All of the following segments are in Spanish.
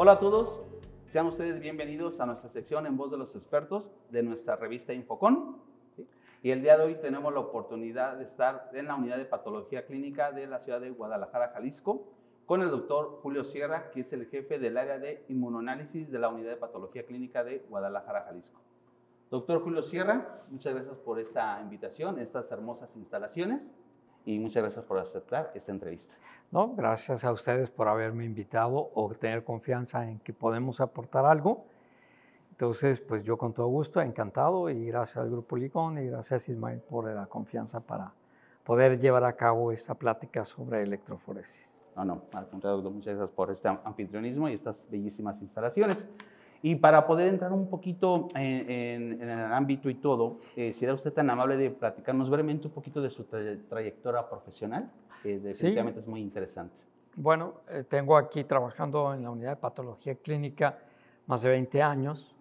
Hola a todos, sean ustedes bienvenidos a nuestra sección en voz de los expertos de nuestra revista Infocon. Y el día de hoy tenemos la oportunidad de estar en la unidad de patología clínica de la ciudad de Guadalajara, Jalisco, con el doctor Julio Sierra, que es el jefe del área de inmunoanálisis de la unidad de patología clínica de Guadalajara, Jalisco. Doctor Julio Sierra, muchas gracias por esta invitación, estas hermosas instalaciones y muchas gracias por aceptar esta entrevista. No, gracias a ustedes por haberme invitado o tener confianza en que podemos aportar algo. Entonces, pues yo con todo gusto, encantado y gracias al Grupo Licón y gracias Ismael por la confianza para poder llevar a cabo esta plática sobre electroforesis. No, no, al contrario, muchas gracias por este anfitrionismo y estas bellísimas instalaciones. Y para poder entrar un poquito en, el ámbito y todo, eh, ¿será usted tan amable de platicarnos brevemente un poquito de su trayectoria profesional? Que definitivamente es muy interesante. Bueno, eh, tengo aquí trabajando en la unidad de patología clínica más de 20 años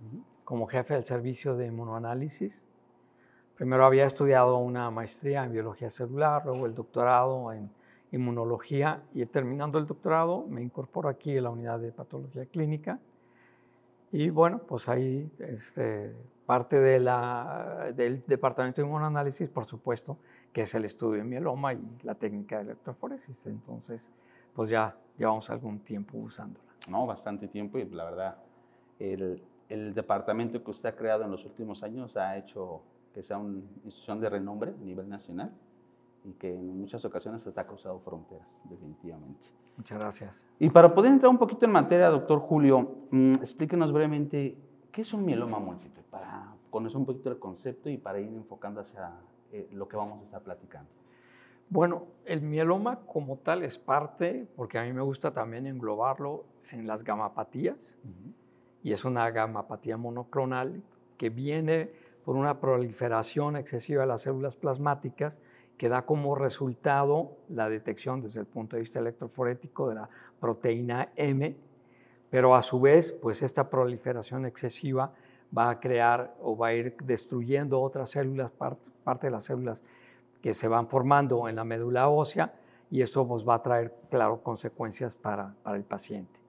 como jefe del servicio de inmunoanálisis. Primero había estudiado una maestría en biología celular, luego el doctorado en inmunología y terminando el doctorado me incorporo aquí a la unidad de patología clínica y bueno, pues ahí este, parte de la, del departamento de inmunoanálisis, por supuesto, que es el estudio de mieloma y la técnica de electroforesis. Entonces, pues ya llevamos algún tiempo usándola. No, bastante tiempo y la verdad, el, el departamento que usted ha creado en los últimos años ha hecho que sea una institución de renombre a nivel nacional y que en muchas ocasiones hasta ha cruzado fronteras, definitivamente. Muchas gracias. Y para poder entrar un poquito en materia, doctor Julio, mm, explíquenos brevemente qué es un mieloma múltiple, para conocer un poquito el concepto y para ir enfocando hacia eh, lo que vamos a estar platicando. Bueno, el mieloma como tal es parte, porque a mí me gusta también englobarlo en las gamapatías, y es una gamapatía monoclonal que viene por una proliferación excesiva de las células plasmáticas que da como resultado la detección desde el punto de vista electroforético de la proteína M, pero a su vez, pues esta proliferación excesiva va a crear o va a ir destruyendo otras células, parte de las células que se van formando en la médula ósea, y eso pues, va a traer, claro, consecuencias para, para el paciente.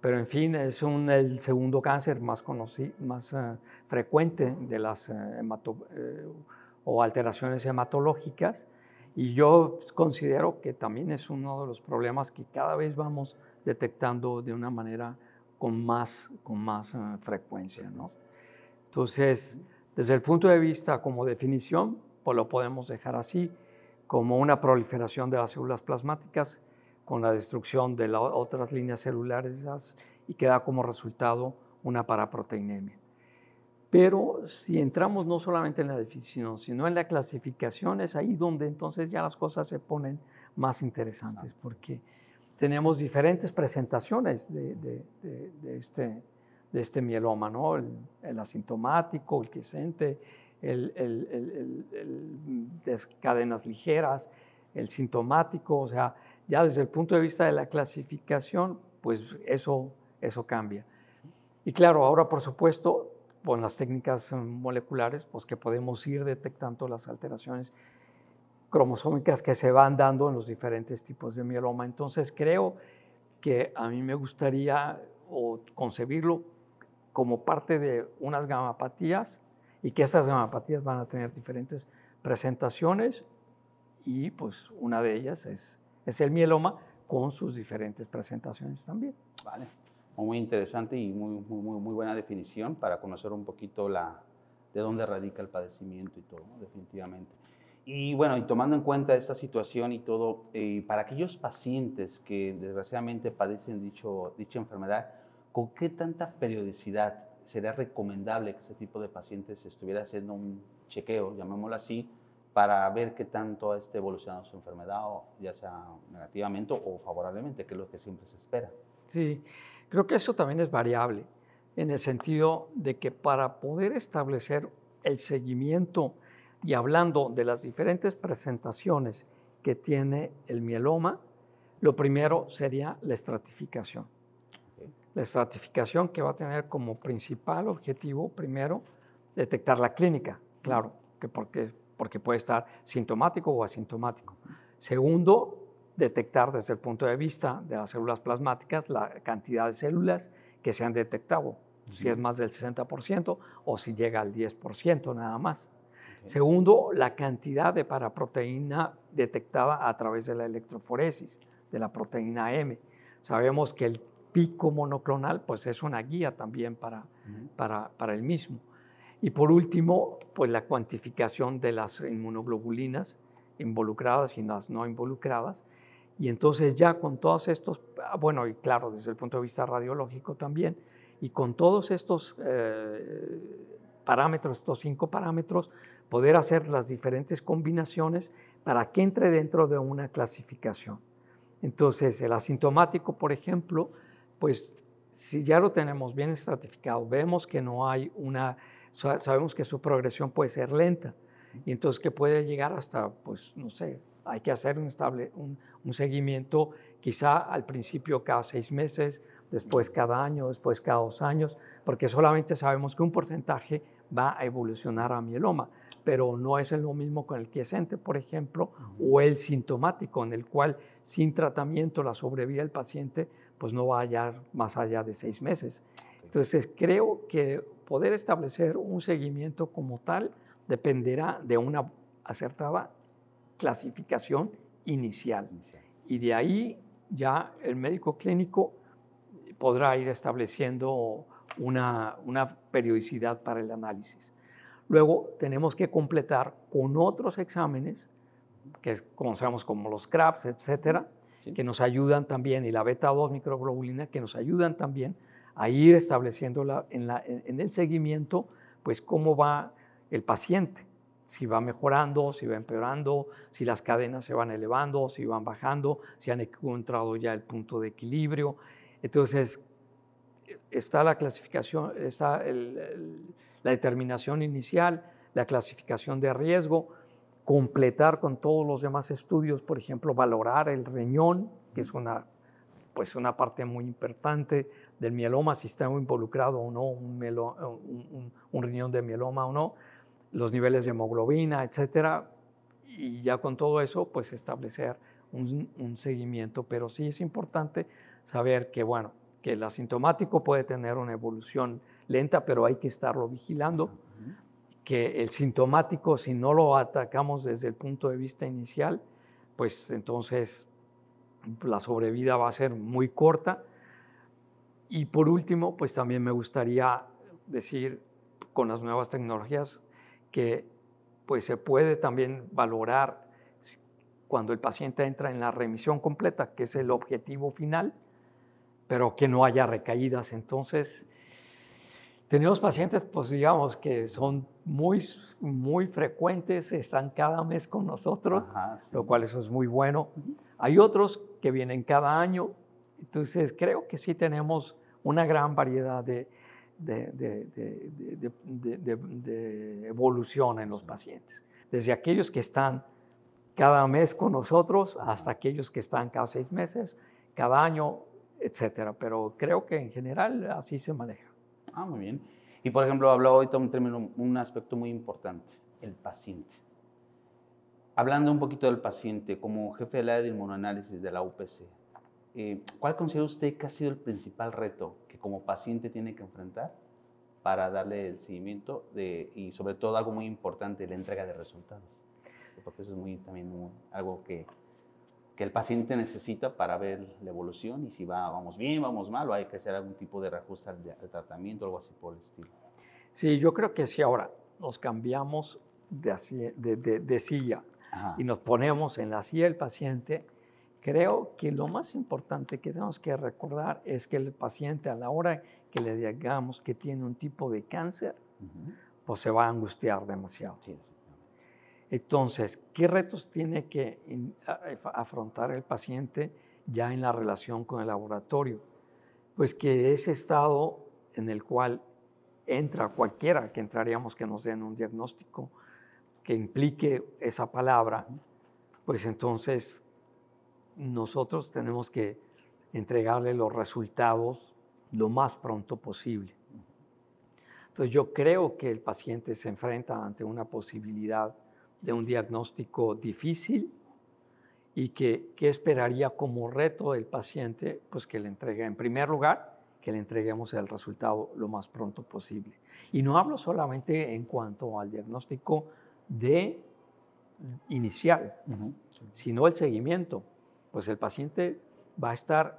Pero en fin, es un, el segundo cáncer más, conocido, más uh, frecuente de las uh, o alteraciones hematológicas. Y yo considero que también es uno de los problemas que cada vez vamos detectando de una manera con más, con más eh, frecuencia. ¿no? Entonces, desde el punto de vista como definición, pues lo podemos dejar así, como una proliferación de las células plasmáticas con la destrucción de las otras líneas celulares y que da como resultado una paraproteinemia. Pero si entramos no solamente en la definición, sino en la clasificación, es ahí donde entonces ya las cosas se ponen más interesantes, porque tenemos diferentes presentaciones de, este, de este mieloma, ¿no? El, asintomático, el que siente, el, el, cadenas ligeras, el sintomático, o sea, ya desde el punto de vista de la clasificación, pues eso, eso cambia. Y claro, ahora por supuesto con las técnicas eh, moleculares, pues que podemos ir detectando las alteraciones cromosómicas que se van dando en los diferentes tipos de mieloma. Entonces creo que a mí me gustaría concebirlo como parte de unas gamapatías y que estas gamapatías van a tener diferentes presentaciones y pues una de ellas es, es el mieloma con sus diferentes presentaciones también. Vale muy interesante y muy, muy, muy buena definición para conocer un poquito la, de dónde radica el padecimiento y todo, definitivamente. Y bueno, y tomando en cuenta esta situación y todo, eh, para aquellos pacientes que desgraciadamente padecen dicho, dicha enfermedad, ¿con qué tanta periodicidad sería recomendable que este tipo de pacientes estuviera haciendo un chequeo, llamémoslo así, para ver qué tanto está evolucionando su enfermedad, ya sea negativamente o favorablemente, que es lo que siempre se espera? Sí, Creo que eso también es variable, en el sentido de que para poder establecer el seguimiento y hablando de las diferentes presentaciones que tiene el mieloma, lo primero sería la estratificación. La estratificación que va a tener como principal objetivo, primero, detectar la clínica, claro, que porque, porque puede estar sintomático o asintomático. Segundo, detectar desde el punto de vista de las células plasmáticas la cantidad de células que se han detectado, si es más del 60% o si llega al 10% nada más. Segundo, la cantidad de paraproteína detectada a través de la electroforesis, de la proteína M. Sabemos que el pico monoclonal pues es una guía también para, para, para, el mismo. Y por último, pues la cuantificación de las inmunoglobulinas involucradas y las no involucradas. Y entonces ya con todos estos, ah, bueno, y claro, desde el punto de vista radiológico también, y con todos estos eh, parámetros, estos cinco parámetros, poder hacer las diferentes combinaciones para que entre dentro de una clasificación. Entonces, el asintomático, por ejemplo, pues si ya lo tenemos bien estratificado, vemos que no hay una, sabemos que su progresión puede ser lenta y entonces que puede llegar hasta, pues no sé, hay que hacer un, estable, un, un seguimiento quizá al principio cada seis meses, después cada año, después cada dos años, porque solamente sabemos que un porcentaje va a evolucionar a mieloma, pero no es lo mismo con el quiescente, por ejemplo, o el sintomático, en el cual sin tratamiento la sobrevida del paciente pues no va a hallar más allá de seis meses. Entonces creo que poder establecer un seguimiento como tal dependerá de una acertada clasificación inicial. Y de ahí ya el médico clínico podrá ir estableciendo una, una periodicidad para el análisis. Luego tenemos que completar con otros exámenes que conocemos como los CRAPS, etcétera, que nos ayudan también, y la beta-2 microglobulina, que nos ayudan también a ir estableciendo en, en, el seguimiento, pues cómo va el paciente, si va mejorando, si va empeorando, si las cadenas se van elevando, si van bajando, si han encontrado ya el punto de equilibrio. Entonces, está la clasificación, está la determinación inicial, la clasificación de riesgo, completar con todos los demás estudios, por ejemplo, valorar el riñón, que es una, pues una parte muy importante del mieloma, si está involucrado o no un, un, riñón de mieloma o no, los niveles de hemoglobina, etcétera, y ya con todo eso, pues establecer un, seguimiento. Pero sí es importante saber que, bueno, que el asintomático puede tener una evolución lenta, pero hay que estarlo vigilando que el sintomático, si no lo atacamos desde el punto de vista inicial, pues entonces la sobrevida va a ser muy corta. Y por último, pues también me gustaría decir con las nuevas tecnologías que pues se puede también valorar cuando el paciente entra en la remisión completa, que es el objetivo final, pero que no haya recaídas. Entonces, tenemos pacientes, pues digamos, que son muy, muy frecuentes, están cada mes con nosotros, lo cual eso es muy bueno. Hay otros que vienen cada año, entonces creo que sí tenemos una gran variedad de, de, de, de, evolución en los pacientes, desde aquellos que están cada mes con nosotros hasta aquellos que están cada seis meses, cada año, etcétera. Pero creo que en general así se maneja. Ah, muy bien. Y por ejemplo, hablado ahorita un término, un aspecto muy importante, el paciente. Hablando un poquito del paciente, como jefe del área de inmunoanálisis de la UPC, eh, ¿cuál considera usted que ha sido el principal reto como paciente tiene que enfrentar para darle el seguimiento de, y sobre todo algo muy importante, la entrega de resultados? Porque eso es muy, también algo que que el paciente necesita para ver la evolución y si va, vamos bien, vamos mal, o hay que hacer algún tipo de reajuste al, tratamiento o algo así por el estilo. Sí, yo creo que si ahora nos cambiamos de, de, de, silla y nos ponemos en la silla del paciente, creo que lo más importante que tenemos que recordar es que el paciente a la hora que le digamos que tiene un tipo de cáncer, pues se va a angustiar demasiado. Sí, entonces, ¿qué retos tiene que afrontar el paciente ya en la relación con el laboratorio? Pues que ese estado en el cual entra cualquiera que entraríamos que nos den un diagnóstico que implique esa palabra, pues entonces nosotros tenemos que entregarle los resultados lo más pronto posible. Entonces yo creo que el paciente se enfrenta ante una posibilidad de un diagnóstico difícil y que, esperaría como reto el paciente, pues que le entregue en primer lugar, que le entreguemos el resultado lo más pronto posible. Y no hablo solamente en cuanto al diagnóstico de inicial, sino el seguimiento. Pues el paciente va a estar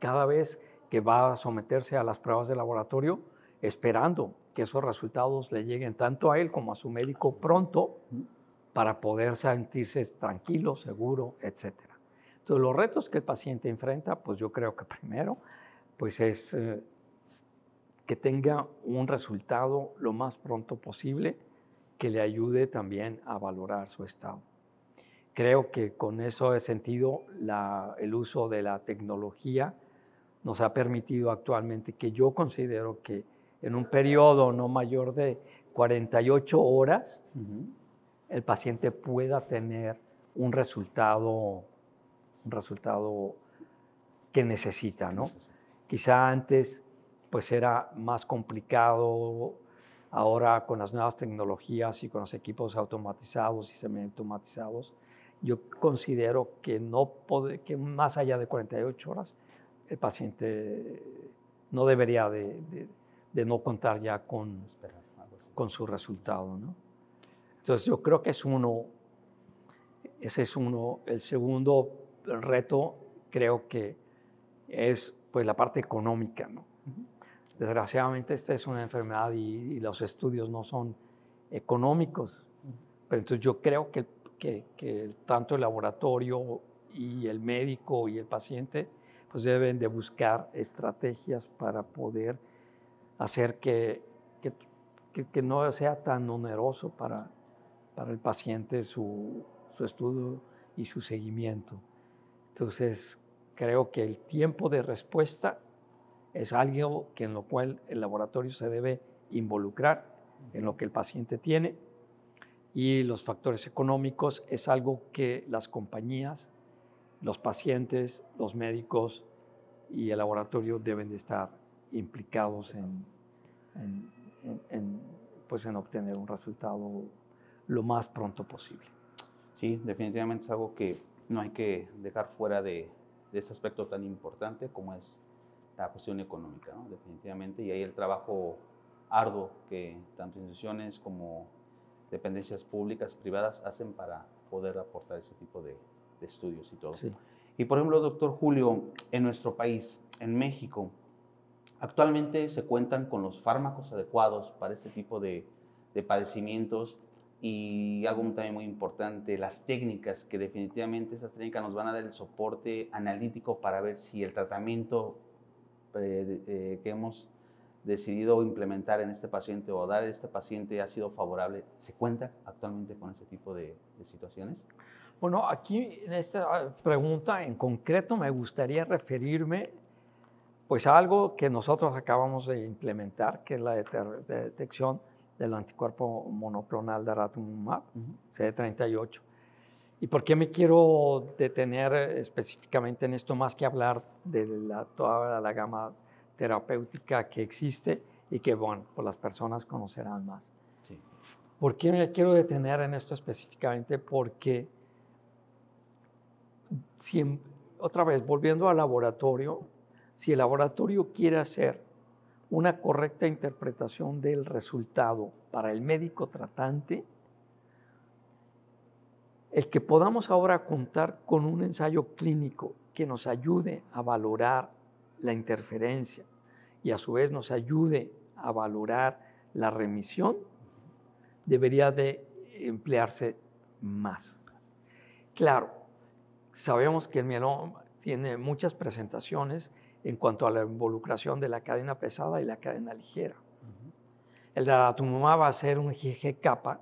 cada vez que va a someterse a las pruebas de laboratorio esperando que esos resultados le lleguen tanto a él como a su médico pronto para poder sentirse tranquilo, seguro, etc. Entonces, los retos que el paciente enfrenta, pues yo creo que primero, pues es eh, que tenga un resultado lo más pronto posible que le ayude también a valorar su estado. Creo que con eso he sentido el uso de la tecnología nos ha permitido actualmente que yo considero que en un periodo no mayor de 48 horas, el paciente pueda tener un resultado, un resultado que necesita, ¿no? Quizá antes pues era más complicado, ahora con las nuevas tecnologías y con los equipos automatizados y semi-automatizados, yo considero que, no puede, que más allá de 48 horas el paciente no debería de, de, no contar ya con, con su resultado. ¿no? Entonces yo creo que es uno, ese es uno. El segundo reto creo que es pues la parte económica. ¿no? Desgraciadamente esta es una enfermedad y, los estudios no son económicos. Pero entonces yo creo que, que, que tanto el laboratorio y el médico y el paciente pues deben de buscar estrategias para poder hacer que, que, no sea tan oneroso para, para el paciente su, su estudio y su seguimiento. Entonces, creo que el tiempo de respuesta es algo que en lo cual el laboratorio se debe involucrar en lo que el paciente tiene y los factores económicos es algo que las compañías, los pacientes, los médicos y el laboratorio deben de estar implicados en, pues en obtener un resultado lo más pronto posible. Sí, definitivamente es algo que no hay que dejar fuera de, de este aspecto tan importante como es la cuestión económica, ¿no? definitivamente, y ahí el trabajo arduo que tanto instituciones como dependencias públicas, privadas hacen para poder aportar ese tipo de, estudios y todo. Y por ejemplo, doctor Julio, en nuestro país, en México, actualmente se cuentan con los fármacos adecuados para este tipo de, de padecimientos y algo también muy importante, las técnicas, que definitivamente esas técnicas nos van a dar el soporte analítico para ver si el tratamiento eh, eh, que hemos decidido implementar en este paciente o dar a este paciente ha sido favorable, ¿se cuenta actualmente con este tipo de, situaciones? Bueno, aquí en esta pregunta en concreto me gustaría referirme pues a algo que nosotros acabamos de implementar, que es la detección del anticuerpo monoclonal de Ratumumab, CD38. ¿Y por qué me quiero detener específicamente en esto más que hablar de la, toda la gama terapéutica que existe y que, bueno, pues las personas conocerán más? ¿Por qué me quiero detener en esto específicamente? Porque, si, otra vez, volviendo al laboratorio, si el laboratorio quiere hacer una correcta interpretación del resultado para el médico tratante, el que podamos ahora contar con un ensayo clínico que nos ayude a valorar la interferencia y a su vez nos ayude a valorar la remisión, debería de emplearse más. Claro, sabemos que el mieloma tiene muchas presentaciones en cuanto a la involucración de la cadena pesada y la cadena ligera. El daratumumab va a ser un GG capa,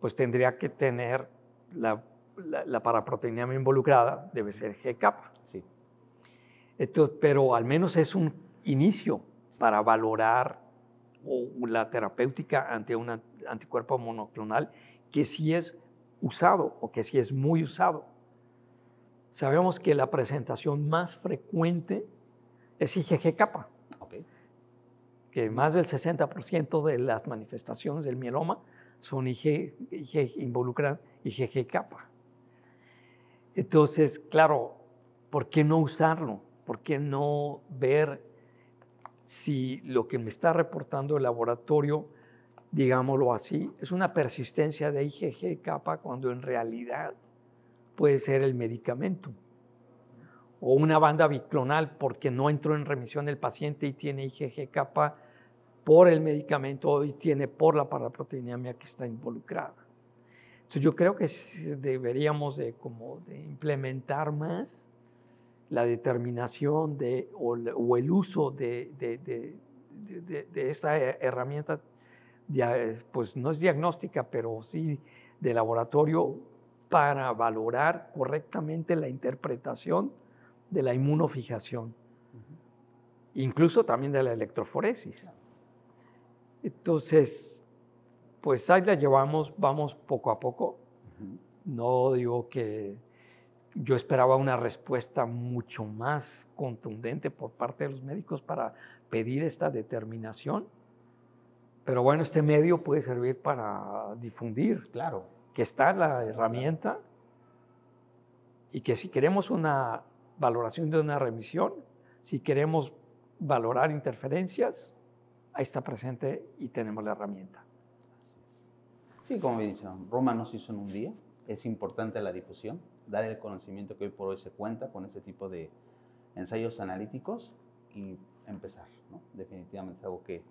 pues tendría que tener la, la, paraproteína involucrada debe ser G-capa. Sí. pero al menos es un inicio para valorar la terapéutica ante un anticuerpo monoclonal que sí es usado o que sí es muy usado. Sabemos que la presentación más frecuente es IgG-capa, que más del 60% de las manifestaciones del mieloma son IG, IG involucran IgG capa. Entonces, claro, ¿por qué no usarlo? ¿Por qué no ver si lo que me está reportando el laboratorio, digámoslo así, es una persistencia de IgG kappa cuando en realidad puede ser el medicamento. O una banda biclonal porque no entró en remisión el paciente y tiene IgG kappa por el medicamento y tiene por la paraproteinemia que está involucrada. Entonces yo creo que deberíamos de, como de implementar más la determinación de, o, el uso de, de, de, esta herramienta, pues no es diagnóstica, pero sí de laboratorio para valorar correctamente la interpretación de la inmunofijación, incluso también de la electroforesis. Entonces, pues ahí la llevamos, vamos poco a poco. No digo que yo esperaba una respuesta mucho más contundente por parte de los médicos para pedir esta determinación. Pero bueno, este medio puede servir para difundir. Claro. Que está la herramienta y que si queremos una valoración de una remisión, si queremos valorar interferencias, ahí está presente y tenemos la herramienta. Sí, como he dicho, Roma no se hizo en un día. Es importante la difusión dar el conocimiento que hoy por hoy se cuenta con este tipo de ensayos analíticos y empezar. Definitivamente es algo que,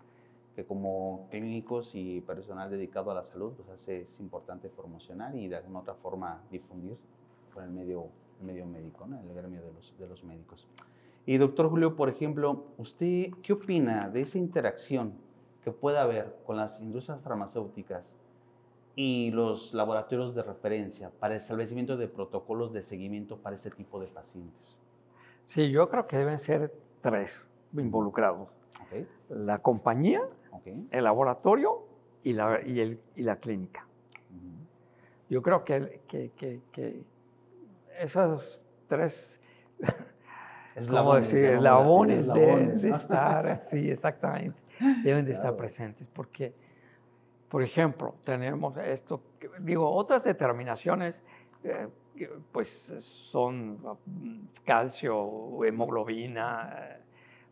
que, como clínicos y personal dedicado a la salud, pues hace, es importante promocionar y de alguna otra forma difundir con el medio, medio médico, ¿no? el gremio de los, de los médicos. Y doctor Julio, por ejemplo, ¿usted qué opina de esa interacción que puede haber con las industrias farmacéuticas y los laboratorios de referencia para el establecimiento de protocolos de seguimiento para este tipo de pacientes? Sí, yo creo que deben ser tres involucrados. La compañía, el laboratorio y la, y el, y la clínica. Yo creo que, que, que, esas tres eslabones, decir, eslabones, de, estar, sí, exactamente, deben de estar presentes porque por ejemplo, tenemos esto, digo, otras determinaciones, eh, pues son mm, calcio, hemoglobina, eh,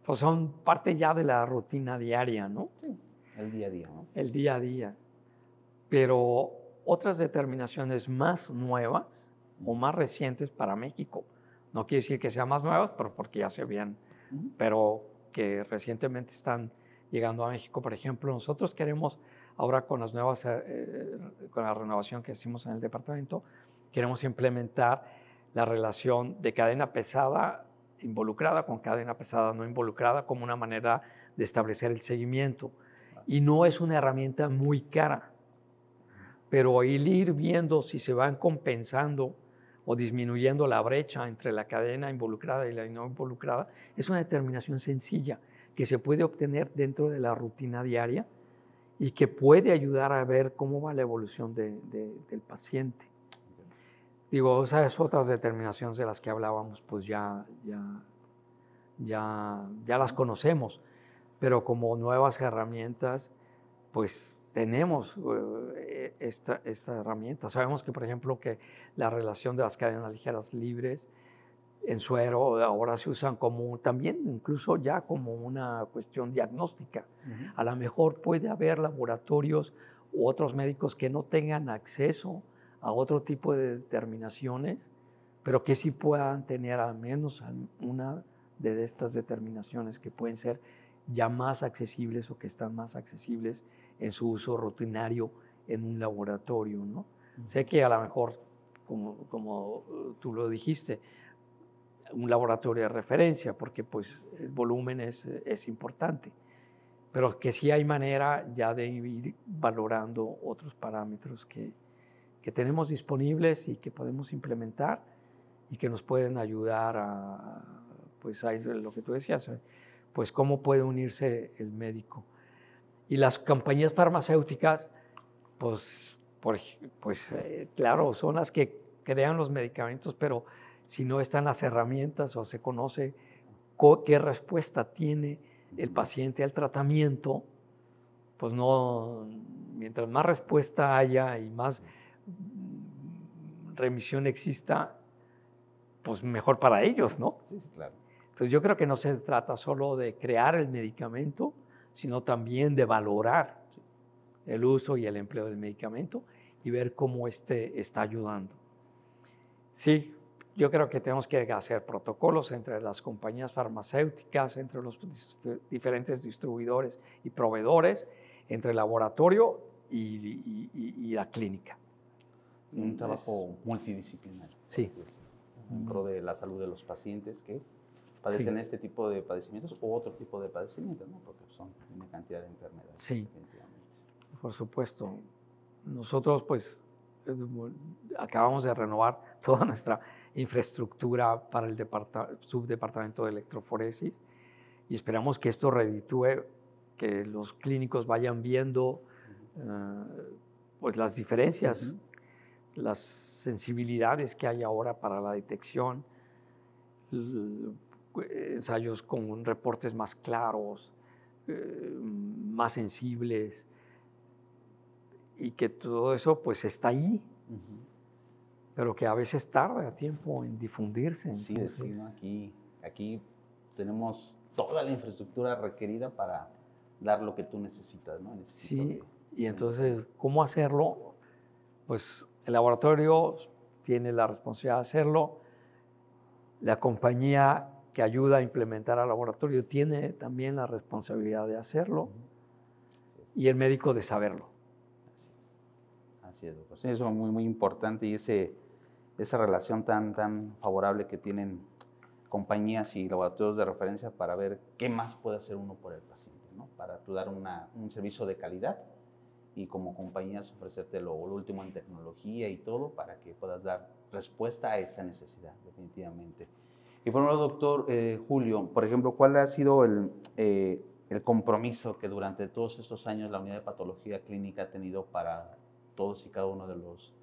pues son parte ya de la rutina diaria, ¿no? Sí, el día a día, ¿no? El día a día. Pero otras determinaciones más nuevas o más recientes para México, no quiere decir que sean más nuevas, pero porque ya se habían, pero que recientemente están llegando a México. Por ejemplo, nosotros queremos Ahora con las nuevas, eh, eh, con la renovación que hicimos en el departamento, queremos implementar la relación de cadena pesada involucrada con cadena pesada no involucrada como una manera de establecer el seguimiento. Y no es una herramienta muy cara, pero el ir viendo si se van compensando o disminuyendo la brecha entre la cadena involucrada y la no involucrada, es una determinación sencilla que se puede obtener dentro de la rutina diaria y que puede ayudar a ver cómo va la evolución del paciente. Digo, esas otras determinaciones de las que hablábamos, pues ya, ya, ya, ya las conocemos, pero como nuevas herramientas, pues tenemos eh, esta, esta herramienta. Sabemos que, por ejemplo, que la relación de las cadenas ligeras libres en suero ahora se usan como también incluso ya como una cuestión diagnóstica. A lo mejor puede haber laboratorios u otros médicos que no tengan acceso a otro tipo de determinaciones, pero que sí puedan tener al menos una de estas determinaciones que pueden ser ya más accesibles o que están más accesibles en su uso rutinario en un laboratorio. ¿no? Sé que a lo mejor, como, como tú lo dijiste, un laboratorio de referencia, porque pues el volumen es, es importante, pero que sí hay manera ya de ir valorando otros parámetros que, que tenemos disponibles y que podemos implementar y que nos pueden ayudar a, pues a lo que tú decías, pues cómo puede unirse el médico. Y las compañías farmacéuticas, pues, pues eh, claro, son las que crean los medicamentos, pero si no están las herramientas o se conoce qué respuesta tiene el paciente al tratamiento, pues no, mientras más respuesta haya y más remisión exista, pues mejor para ellos, ¿no? Sí, claro. Entonces yo creo que no se trata solo de crear el medicamento, sino también de valorar el uso y el empleo del medicamento y ver cómo este está ayudando. Sí, yo creo que tenemos que hacer protocolos entre las compañías farmacéuticas, entre los diferentes distribuidores y proveedores, entre el laboratorio y, la clínica. Un trabajo multidisciplinario. Sí. Dentro de la salud de los pacientes que padecen este tipo de padecimientos o otro tipo de padecimientos, ¿no? porque son una cantidad de enfermedades. Sí, por supuesto. Nosotros pues acabamos de renovar toda nuestra infraestructura para el subdepartamento de electroforesis y esperamos que esto reditúe, que los clínicos vayan viendo eh, pues las diferencias, las sensibilidades que hay ahora para la detección, ensayos con reportes más claros, eh, más sensibles, y que todo eso pues está ahí, pero que a veces tarda tiempo en difundirse. Sí, aquí, aquí tenemos toda la infraestructura requerida para dar lo que tú necesitas. ¿no? sí, y entonces, ¿cómo hacerlo? Pues el laboratorio tiene la responsabilidad de hacerlo, la compañía que ayuda a implementar al laboratorio tiene también la responsabilidad de hacerlo y el médico de saberlo. Así es, Así es, eso es muy, muy importante y ese, esa relación tan, tan favorable que tienen compañías y laboratorios de referencia para ver qué más puede hacer uno por el paciente, ¿no? para tú dar un servicio de calidad y como compañías ofrecerte lo, último en tecnología y todo para que puedas dar respuesta a esa necesidad, definitivamente. Y por ejemplo, doctor eh, Julio, por ejemplo, ¿cuál ha sido el, eh, el compromiso que durante todos estos años la unidad de patología clínica ha tenido para todos y cada uno de los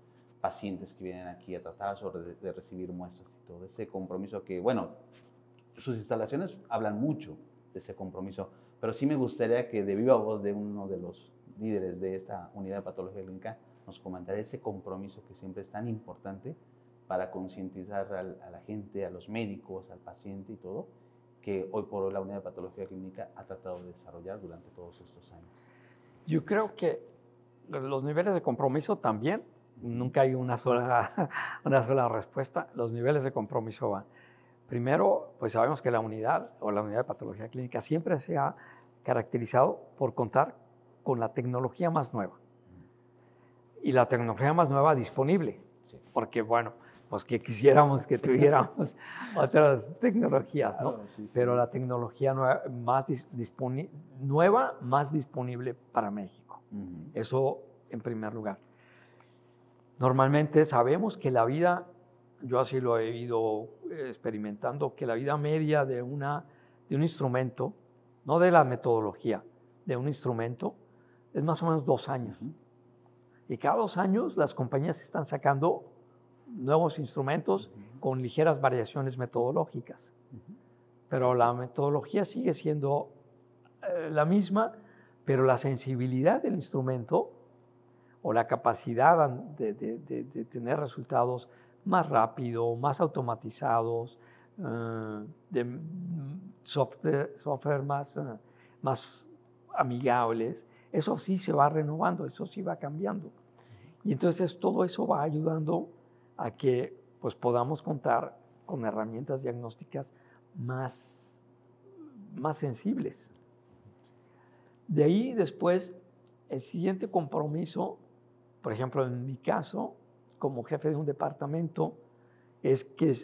pacientes que vienen aquí a tratar o de, recibir muestras y todo ese compromiso que, bueno, sus instalaciones hablan mucho de ese compromiso, pero sí me gustaría que de viva voz de uno de los líderes de esta unidad de patología clínica nos comentara ese compromiso que siempre es tan importante para concientizar a la gente, a los médicos, al paciente y todo, que hoy por hoy la unidad de patología clínica ha tratado de desarrollar durante todos estos años. Yo creo que los niveles de compromiso también, nunca hay una sola, una sola respuesta, los niveles de compromiso van. Primero, pues sabemos que la unidad o la unidad de patología clínica siempre se ha caracterizado por contar con la tecnología más nueva. Y la tecnología más nueva disponible, porque bueno, pues que quisiéramos que tuviéramos otras tecnologías, ¿no? Pero la tecnología nueva más, nueva, más disponible para México. Eso en primer lugar. Normalmente sabemos que la vida, yo así lo he ido experimentando, que la vida media de, una, de un instrumento, no de la metodología, de un instrumento, es más o menos dos años. Y cada dos años las compañías están sacando nuevos instrumentos con ligeras variaciones metodológicas. Pero la metodología sigue siendo eh, la misma, pero la sensibilidad del instrumento o la capacidad de, tener resultados más rápido, más automatizados, eh, de software, más, eh, más amigables, eso sí se va renovando, eso sí va cambiando. Y entonces todo eso va ayudando a que pues, podamos contar con herramientas diagnósticas más, más sensibles. De ahí después, el siguiente compromiso, por ejemplo, en mi caso, como jefe de un departamento, es que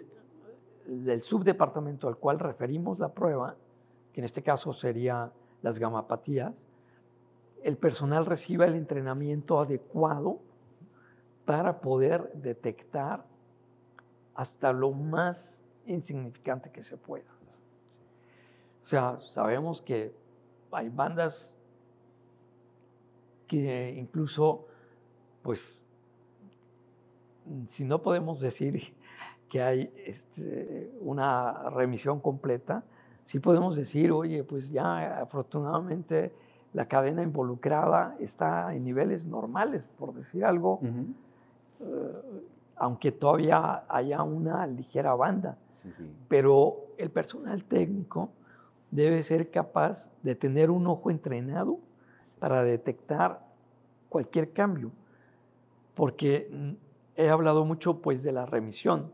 el subdepartamento al cual referimos la prueba, que en este caso sería las gamapatías, el personal reciba el entrenamiento adecuado para poder detectar hasta lo más insignificante que se pueda. O sea, sabemos que hay bandas que incluso, pues, si no podemos decir que hay este, una remisión completa, sí podemos decir, oye, pues ya afortunadamente la cadena involucrada está en niveles normales, por decir algo, eh, aunque todavía haya una ligera banda. Pero el personal técnico debe ser capaz de tener un ojo entrenado para detectar cualquier cambio. Porque mm, he hablado mucho pues de la remisión,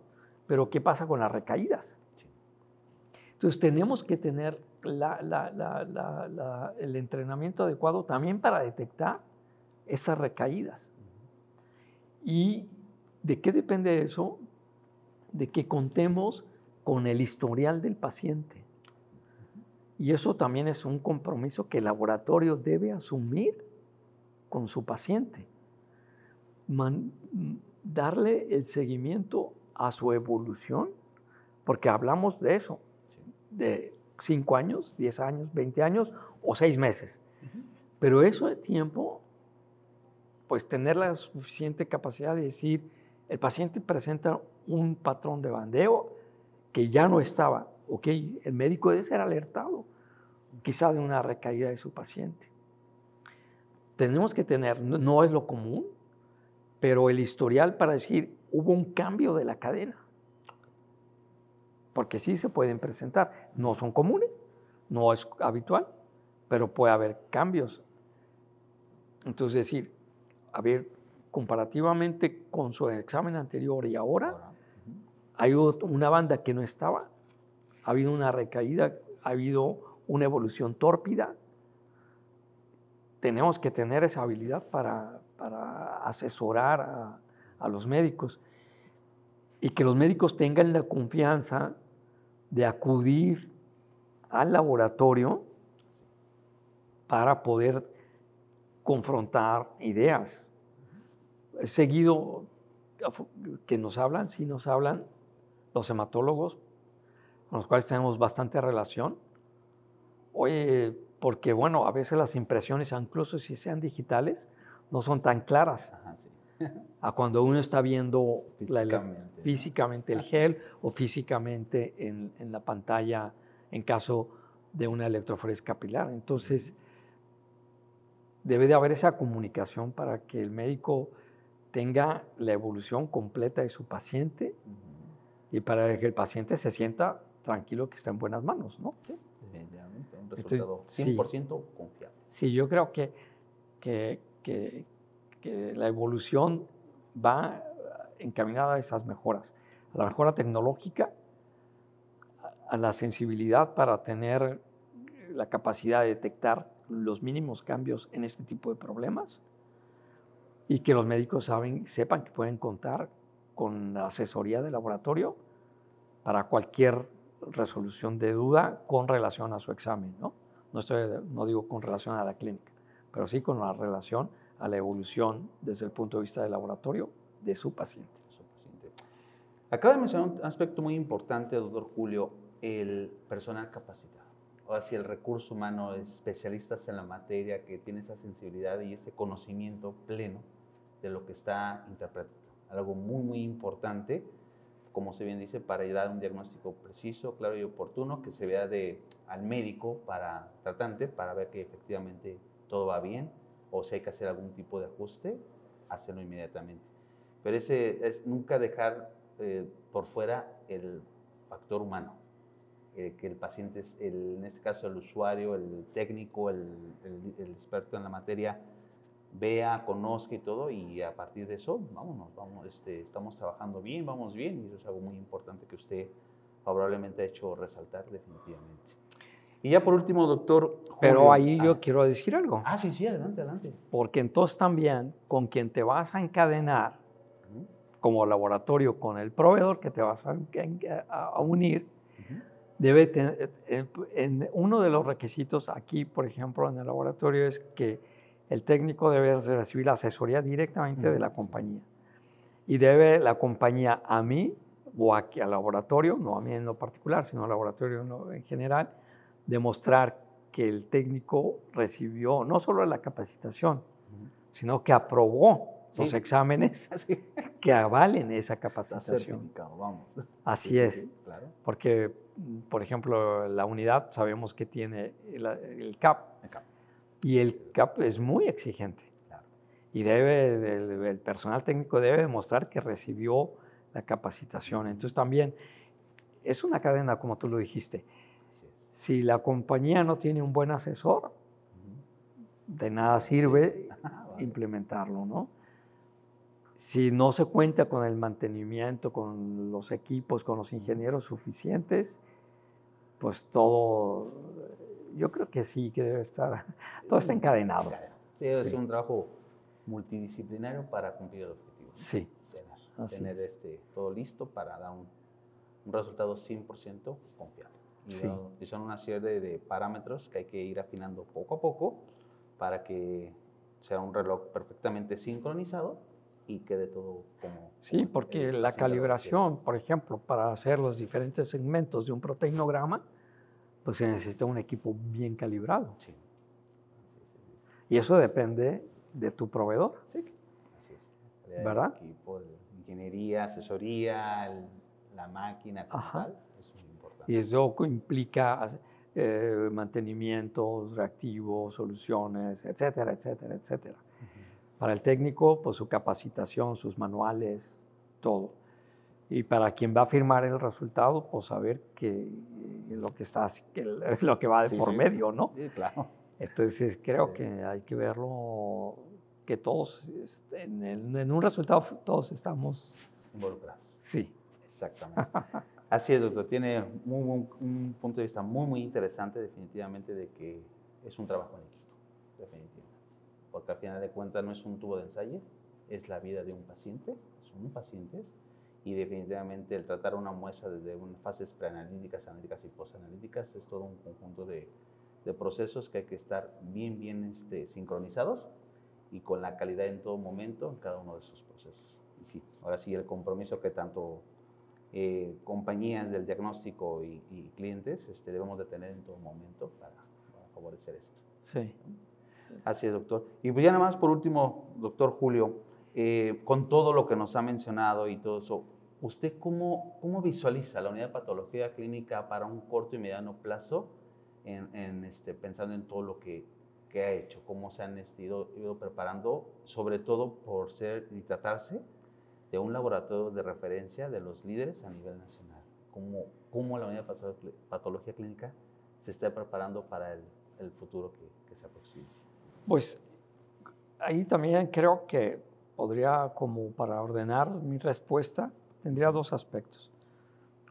pero ¿qué pasa con las recaídas? Entonces tenemos que tener el entrenamiento adecuado también para detectar esas recaídas. ¿Y de qué depende eso? De que contemos con el historial del paciente. Y eso también es un compromiso que el laboratorio debe asumir con su paciente. Darle el seguimiento a su evolución, porque hablamos de eso, de 5 años, 10 años, 20 años o 6 meses. Pero eso de tiempo, pues tener la suficiente capacidad de decir, el paciente presenta un patrón de bandeo que ya no estaba, ok, el médico debe ser alertado quizá de una recaída de su paciente. Tenemos que tener, no es lo común, pero el historial para decir, hubo un cambio de la cadena porque sí se pueden presentar. No son comunes, no es habitual, pero puede haber cambios. Entonces, decir, a ver, comparativamente con su examen anterior y ahora, hay una banda que no estaba, ha habido una recaída, ha habido una evolución tórpida. Tenemos que tener esa habilidad para, asesorar a, a los médicos y que los médicos tengan la confianza de acudir al laboratorio para poder confrontar ideas. Seguido que nos hablan, sí nos hablan los hematólogos, con los cuales tenemos bastante relación. Oye, porque bueno, a veces las impresiones, incluso si sean digitales, no son tan claras a cuando uno está viendo físicamente, el gel o físicamente en, la pantalla en caso de una electroforesis capilar. Entonces, debe de haber esa comunicación para que el médico tenga la evolución completa de su paciente y para que el paciente se sienta tranquilo que está en buenas manos, ¿no? Sí, un resultado 100% confiable. Sí, yo creo que, que, que la evolución va encaminada a esas mejoras, a la mejora tecnológica, a la sensibilidad para tener la capacidad de detectar los mínimos cambios en este tipo de problemas y que los médicos saben, sepan que pueden contar con la asesoría de laboratorio para cualquier resolución de duda con relación a su examen. No, no, estoy, no digo con relación a la clínica, pero sí con la relación a la evolución desde el punto de vista del laboratorio de su paciente. Acaba de mencionar un aspecto muy importante, doctor Julio, el personal capacitado. Ahora sí, el recurso humano, especialistas en la materia, que tiene esa sensibilidad y ese conocimiento pleno de lo que está interpretando. Algo muy, muy importante, como se bien dice, para dar un diagnóstico preciso, claro y oportuno, que se vea de, al médico para tratante, para ver que efectivamente todo va bien o si hay que hacer algún tipo de ajuste, hacerlo inmediatamente. Pero ese es nunca dejar eh, por fuera el factor humano, eh, que el paciente, es en este caso el usuario, el técnico, el, el, experto en la materia, vea, conozca y todo, y a partir de eso, vámonos, vamos, este, estamos trabajando bien, vamos bien, y eso es algo muy importante que usted favorablemente ha hecho resaltar definitivamente. Y ya por último, doctor. Pero ahí yo ah. quiero decir algo. Ah, sí, sí, adelante, adelante. Porque entonces también con quien te vas a encadenar como laboratorio con el proveedor que te vas a, unir, debe tener, eh, en uno de los requisitos aquí, por ejemplo, en el laboratorio es que el técnico debe recibir la asesoría directamente de la compañía. Y debe la compañía a mí o aquí al laboratorio, no a mí en lo particular, sino al laboratorio en general, demostrar que el técnico recibió no solo la capacitación, sino que aprobó los exámenes que avalen esa capacitación. Vamos. Así es. Porque, por ejemplo, la unidad sabemos que tiene el, CAP, Y el CAP es muy exigente. y debe, el, personal técnico debe demostrar que recibió la capacitación. Entonces también es una cadena, como tú lo dijiste. Si la compañía no tiene un buen asesor, de nada sirve implementarlo, ¿no? Si no se cuenta con el mantenimiento, con los equipos, con los ingenieros suficientes, pues todo, yo creo que sí, que debe estar, todo está encadenado. Debe ser un trabajo multidisciplinario para cumplir el objetivo. Sí. Tener, este, todo listo para dar un, resultado 100% confiable. Y, son una serie de, parámetros que hay que ir afinando poco a poco para que sea un reloj perfectamente sincronizado y quede todo como... Sí, porque la calibración, por ejemplo, para hacer los diferentes segmentos de un proteinograma, pues se necesita un equipo bien calibrado. Sí. Y eso depende de tu proveedor. Sí, así es. ¿Verdad? equipo, ingeniería, asesoría, la máquina, tal, es importante. Y eso implica eh, mantenimientos, reactivos, soluciones, etcétera, etcétera, etcétera. Para el técnico, pues su capacitación, sus manuales, todo. Y para quien va a firmar el resultado, pues saber que lo que está, que lo que va de por medio, ¿no? Sí, claro. Entonces creo que hay que verlo, que todos, en, en un resultado todos estamos involucrados. Sí. Exactamente. Así es, doctor. Tiene un punto de vista muy, muy interesante, definitivamente, de que es un trabajo en equipo, definitivamente. Porque al final de cuentas no es un tubo de ensayo, es la vida de un paciente, son pacientes, y definitivamente el tratar una muestra desde fases preanalíticas, analíticas y postanalíticas es todo un conjunto de, de, procesos que hay que estar bien, bien este, sincronizados y con la calidad en todo momento en cada uno de esos procesos. Y ahora sí, el compromiso que tanto eh, compañías del diagnóstico y, clientes este, debemos de tener en todo momento para, favorecer esto. Sí. Así es, doctor. Y pues ya nada más por último, doctor Julio, eh, con todo lo que nos ha mencionado y todo eso, ¿usted cómo, cómo visualiza la unidad de patología clínica para un corto y mediano plazo, en, este, pensando en todo lo que, que ha hecho, cómo se han ido, ido preparando, sobre todo por ser y tratarse de un laboratorio de referencia de los líderes a nivel nacional. ¿Cómo, cómo la unidad de patología clínica se está preparando para el, futuro que, que, se aproxima? Pues ahí también creo que podría, como para ordenar mi respuesta, tendría dos aspectos.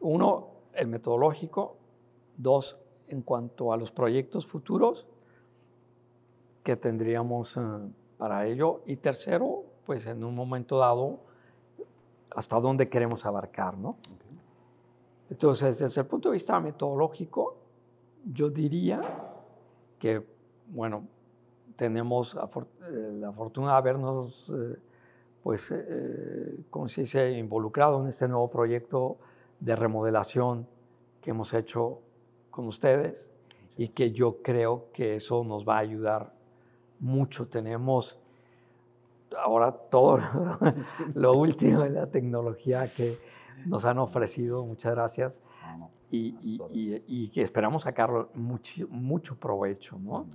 Uno, el metodológico. Dos, en cuanto a los proyectos futuros que tendríamos eh, para ello. Y tercero, pues en un momento dado, hasta dónde queremos abarcar, ¿no? Entonces, desde el punto de vista metodológico, yo diría que, bueno, tenemos eh, la fortuna de habernos, eh, pues, eh, como se dice, involucrado en este nuevo proyecto de remodelación que hemos hecho con ustedes y que yo creo que eso nos va a ayudar mucho. Tenemos ahora todo lo último de la tecnología que nos han ofrecido, muchas gracias, y, que esperamos sacar mucho, mucho provecho. ¿no?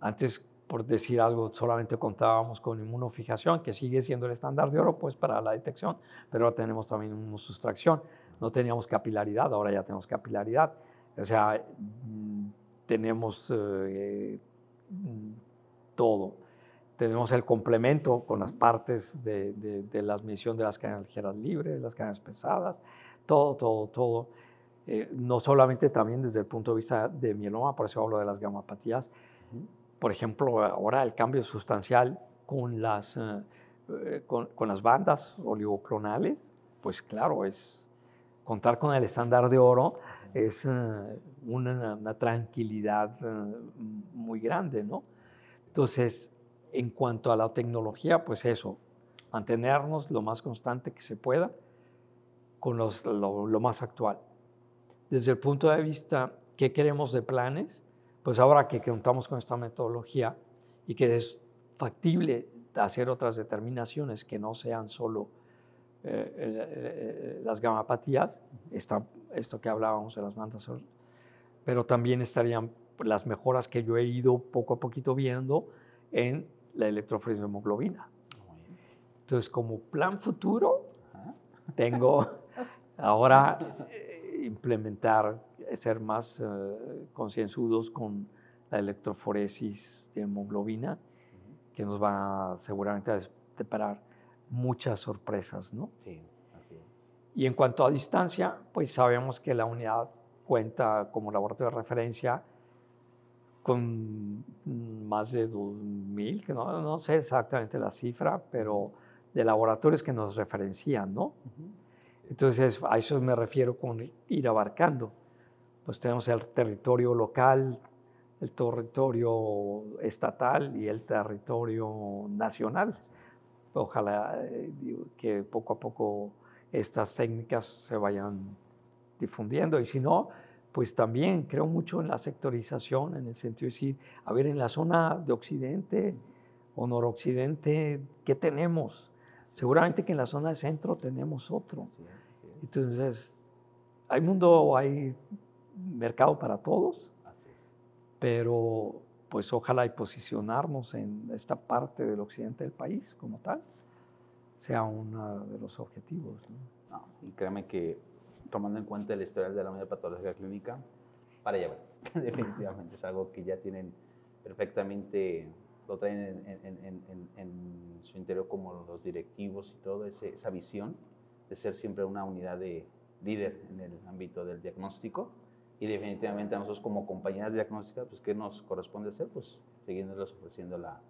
Antes, por decir algo, solamente contábamos con inmunofijación, que sigue siendo el estándar de oro pues, para la detección, pero ahora tenemos también inmunosustracción. No teníamos capilaridad, ahora ya tenemos capilaridad. O sea, mm, tenemos eh, mm, todo tenemos el complemento con las partes de, de, la admisión de las cadenas ligeras libres, las cadenas pesadas, todo, todo, todo. Eh, no solamente también desde el punto de vista de mieloma, por eso hablo de las gamapatías. Por ejemplo, ahora el cambio sustancial con las, eh, eh, con, con, las bandas oligoclonales, pues claro, es contar con el estándar de oro es una, una, tranquilidad muy grande, ¿no? Entonces, en cuanto a la tecnología, pues eso, mantenernos lo más constante que se pueda con lo, más actual. Desde el punto de vista, ¿qué queremos de planes? Pues ahora que contamos con esta metodología y que es factible hacer otras determinaciones que no sean solo eh, eh, eh, las gamapatías, esto que hablábamos de las bandas, pero también estarían las mejoras que yo he ido poco a poquito viendo en la electroforesis de hemoglobina. Entonces, como plan futuro, tengo ahora eh, implementar, ser más eh, concienzudos con la electroforesis de hemoglobina, que nos va seguramente a deparar muchas sorpresas, ¿no? Sí, así es. Y en cuanto a distancia, pues sabemos que la unidad cuenta como laboratorio de referencia con más de 2.000, que no, no, sé exactamente la cifra, pero de laboratorios que nos referencian, ¿no? Entonces, a eso me refiero con ir abarcando. Pues tenemos el territorio local, el territorio estatal y el territorio nacional. Ojalá eh, que poco a poco estas técnicas se vayan difundiendo y si no, pues también creo mucho en la sectorización, en el sentido de decir, a ver, en la zona de occidente o noroccidente, ¿qué tenemos? Seguramente que en la zona de centro tenemos otro. Entonces, hay mundo, hay mercado para todos, pero pues ojalá y posicionarnos en esta parte del occidente del país como tal sea uno de los objetivos. y créeme que tomando en cuenta el historial de la de patología clínica, para allá definitivamente es algo que ya tienen perfectamente, lo traen en, su interior como los directivos y todo, esa visión de ser siempre una unidad de líder en el ámbito del diagnóstico y definitivamente a nosotros como compañías diagnósticas, pues ¿qué nos corresponde hacer? Pues siguiéndoles ofreciendo la,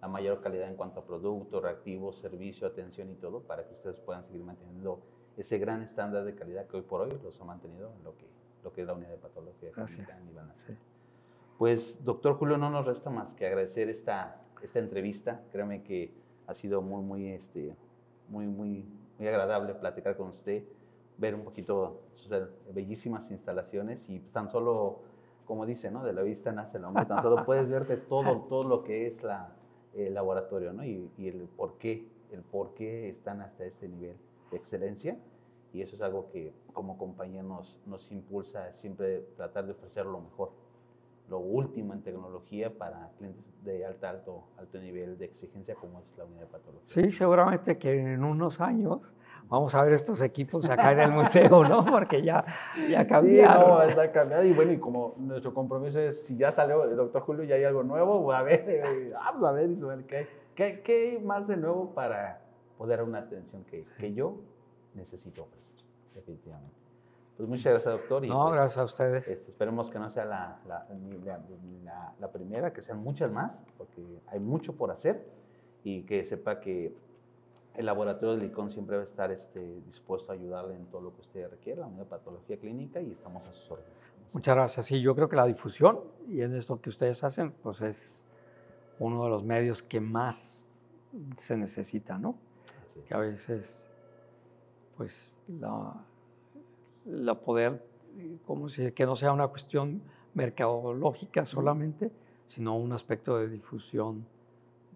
la mayor calidad en cuanto a producto, reactivos, servicio, atención y todo, para que ustedes puedan seguir manteniendo ese gran estándar de calidad que hoy por hoy los ha mantenido en lo que, lo que es la unidad de patología clínica sí. Pues, doctor Julio, no nos resta más que agradecer esta, esta entrevista. Créame que ha sido muy, muy, este, muy, muy, muy agradable platicar con usted, ver un poquito sus bellísimas instalaciones y pues, tan solo, como dice, ¿no? De la vista nace el hombre, tan solo puedes ver de todo, todo lo que es la, el laboratorio, ¿no? Y, y el por qué, el por qué están hasta este nivel de excelencia y eso es algo que como compañía nos, nos impulsa siempre tratar de ofrecer lo mejor, lo último en tecnología para clientes de alta, alto, alto nivel de exigencia como es la unidad de patología. Sí, seguramente que en unos años vamos a ver estos equipos acá en el museo, ¿no? Porque ya, ya cambiaron. Sí, no, está cambiado. Y bueno, y como nuestro compromiso es, si ya salió el doctor Julio, ya hay algo nuevo, a ver, eh, vamos a ver, ¿qué, qué, qué hay más de nuevo para poder dar una atención que, que yo necesito ofrecer, definitivamente. Pues muchas gracias, doctor. Y no, pues, gracias a ustedes. Este, esperemos que no sea la, la, la, la, primera, que sean muchas más, porque hay mucho por hacer y que sepa que el laboratorio de LICON siempre va a estar este, dispuesto a ayudarle en todo lo que usted requiera, la unidad de patología clínica, y estamos a sus órdenes. Muchas gracias. Sí, yo creo que la difusión, y en esto que ustedes hacen, pues es uno de los medios que más se necesita, ¿no? Que a veces pues la, la poder, como si, que no sea una cuestión mercadológica solamente, sino un aspecto de difusión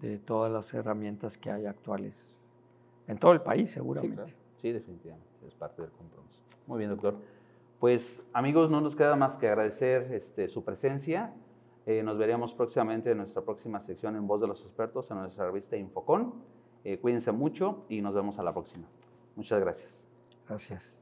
de todas las herramientas que hay actuales en todo el país, seguramente. Sí, definitivamente, es parte del compromiso. Muy bien, doctor. Pues amigos, no nos queda más que agradecer este, su presencia. Eh, nos veríamos próximamente en nuestra próxima sección en Voz de los Expertos en nuestra revista Infocon. Eh, cuídense mucho y nos vemos a la próxima. Muchas gracias. Gracias.